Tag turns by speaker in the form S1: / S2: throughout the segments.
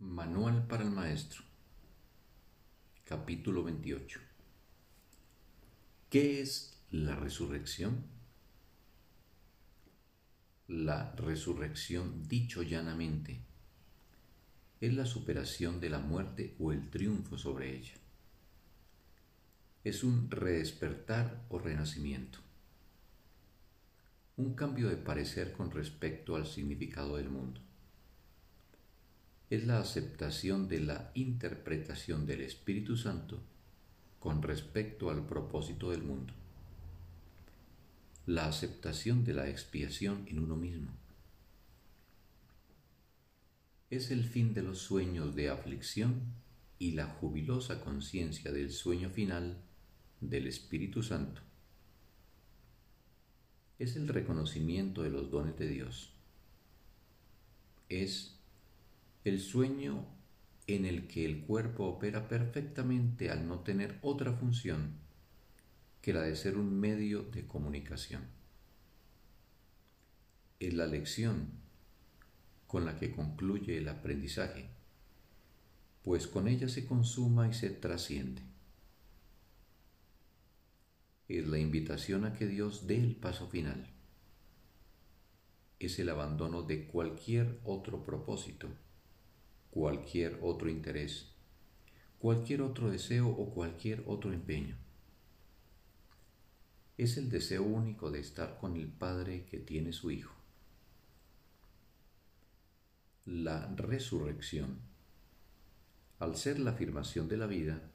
S1: Manual para el Maestro Capítulo 28 ¿Qué es la resurrección? La resurrección, dicho llanamente, es la superación de la muerte o el triunfo sobre ella. Es un redespertar o renacimiento, un cambio de parecer con respecto al significado del mundo es la aceptación de la interpretación del Espíritu Santo con respecto al propósito del mundo, la aceptación de la expiación en uno mismo. Es el fin de los sueños de aflicción y la jubilosa conciencia del sueño final del Espíritu Santo. Es el reconocimiento de los dones de Dios. Es el sueño en el que el cuerpo opera perfectamente al no tener otra función que la de ser un medio de comunicación. Es la lección con la que concluye el aprendizaje, pues con ella se consuma y se trasciende. Es la invitación a que Dios dé el paso final. Es el abandono de cualquier otro propósito cualquier otro interés, cualquier otro deseo o cualquier otro empeño. Es el deseo único de estar con el Padre que tiene su Hijo. La resurrección, al ser la afirmación de la vida,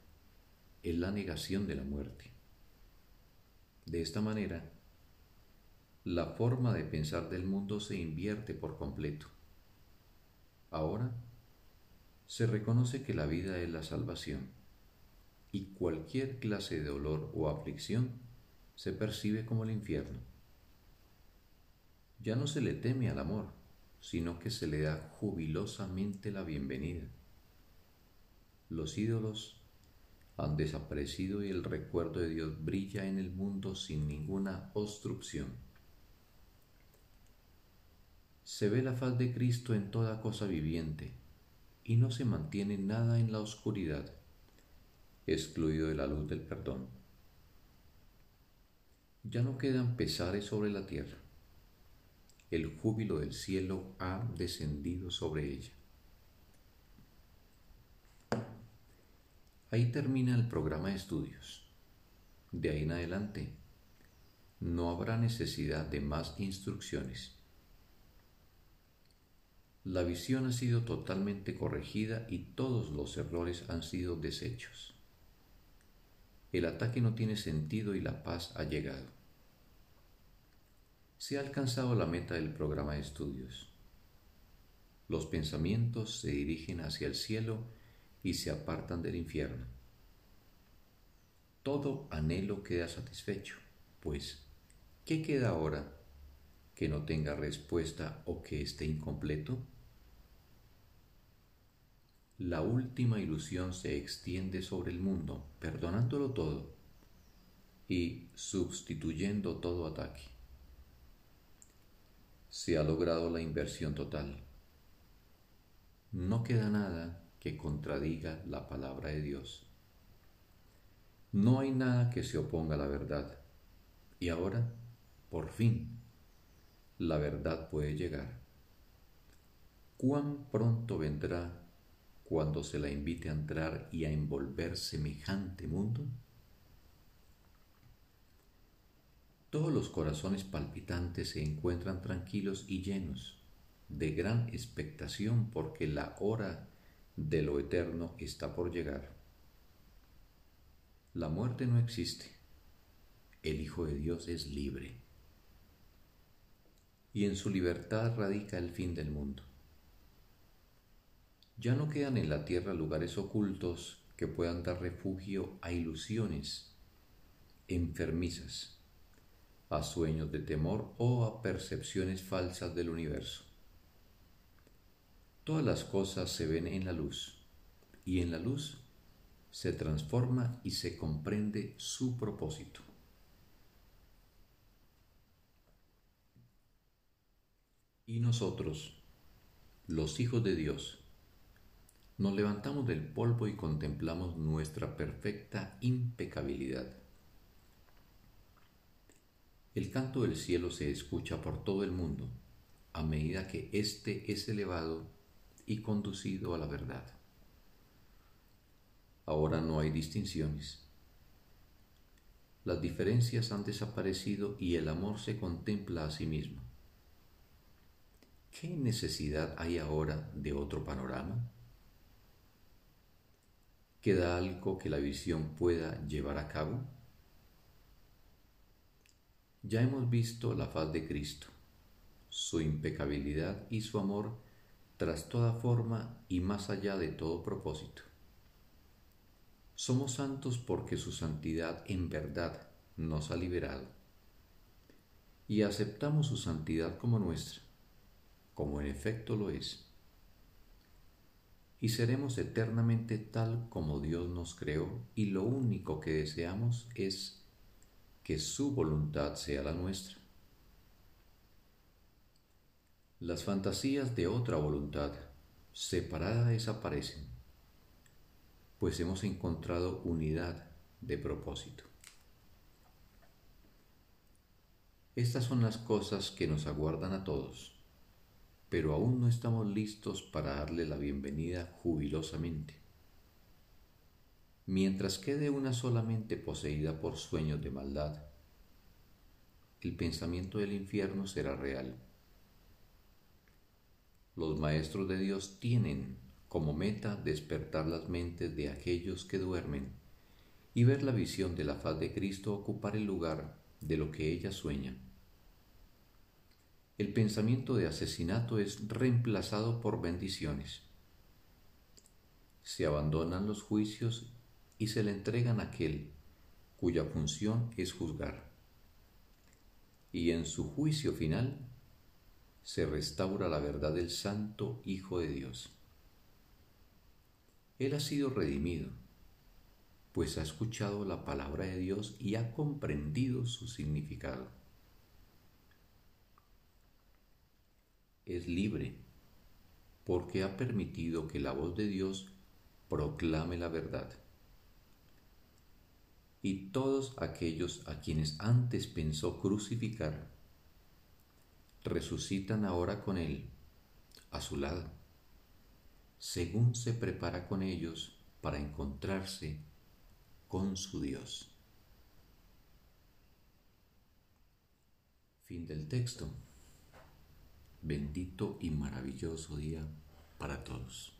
S1: es la negación de la muerte. De esta manera, la forma de pensar del mundo se invierte por completo. Ahora se reconoce que la vida es la salvación y cualquier clase de dolor o aflicción se percibe como el infierno. Ya no se le teme al amor, sino que se le da jubilosamente la bienvenida. Los ídolos han desaparecido y el recuerdo de Dios brilla en el mundo sin ninguna obstrucción. Se ve la faz de Cristo en toda cosa viviente, y no se mantiene nada en la oscuridad, excluido de la luz del perdón. Ya no quedan pesares sobre la tierra. El júbilo del cielo ha descendido sobre ella. Ahí termina el programa de estudios. De ahí en adelante, no habrá necesidad de más instrucciones la visión ha sido totalmente corregida y todos los errores han sido deshechos. El ataque no tiene sentido y la paz ha llegado. Se ha alcanzado la meta del programa de estudios. Los pensamientos se dirigen hacia el cielo y se apartan del infierno. Todo anhelo queda satisfecho, pues, ¿qué queda ahora que no tenga respuesta o que esté incompleto? La última ilusión se extiende sobre el mundo, perdonándolo todo y sustituyendo todo ataque. Se ha logrado la inversión total. No queda nada que contradiga la palabra de Dios. No hay nada que se oponga a la verdad. Y ahora, por fin, la verdad puede llegar. ¿Cuán pronto vendrá cuando se la invite a entrar y a envolver semejante mundo? Todos los corazones palpitantes se encuentran tranquilos y llenos de gran expectación porque la hora de lo eterno está por llegar. La muerte no existe. El Hijo de Dios es libre. Y en su libertad radica el fin del mundo. Ya no quedan en la tierra lugares ocultos que puedan dar refugio a ilusiones enfermizas, a sueños de temor o a percepciones falsas del universo. Todas las cosas se ven en la luz y en la luz se transforma y se comprende su propósito. Y nosotros, los hijos de Dios, nos levantamos del polvo y contemplamos nuestra perfecta impecabilidad. El canto del cielo se escucha por todo el mundo a medida que éste es elevado y conducido a la verdad. Ahora no hay distinciones. Las diferencias han desaparecido y el amor se contempla a sí mismo. ¿Qué necesidad hay ahora de otro panorama? ¿Queda algo que la visión pueda llevar a cabo? Ya hemos visto la faz de Cristo, su impecabilidad y su amor tras toda forma y más allá de todo propósito. Somos santos porque su santidad en verdad nos ha liberado y aceptamos su santidad como nuestra, como en efecto lo es. Y seremos eternamente tal como Dios nos creó y lo único que deseamos es que su voluntad sea la nuestra. Las fantasías de otra voluntad separada desaparecen, pues hemos encontrado unidad de propósito. Estas son las cosas que nos aguardan a todos, pero aún no estamos listos para darle la bienvenida jubilosamente. Mientras quede una solamente poseída por sueños de maldad, el pensamiento del infierno será real. Los maestros de Dios tienen como meta despertar las mentes de aquellos que duermen y ver la visión de la faz de Cristo ocupar el lugar de lo que ella sueña. El pensamiento de asesinato es reemplazado por bendiciones. Se abandonan los juicios y se le entregan a aquel cuya función es juzgar. Y en su juicio final se restaura la verdad del Santo Hijo de Dios. Él ha sido redimido, pues ha escuchado la palabra de Dios y ha comprendido su significado. Es libre porque ha permitido que la voz de Dios proclame la verdad y todos aquellos a quienes antes pensó crucificar, resucitan ahora con Él, a su lado, según se prepara con ellos para encontrarse con su Dios. Fin del texto. Bendito y maravilloso día para todos.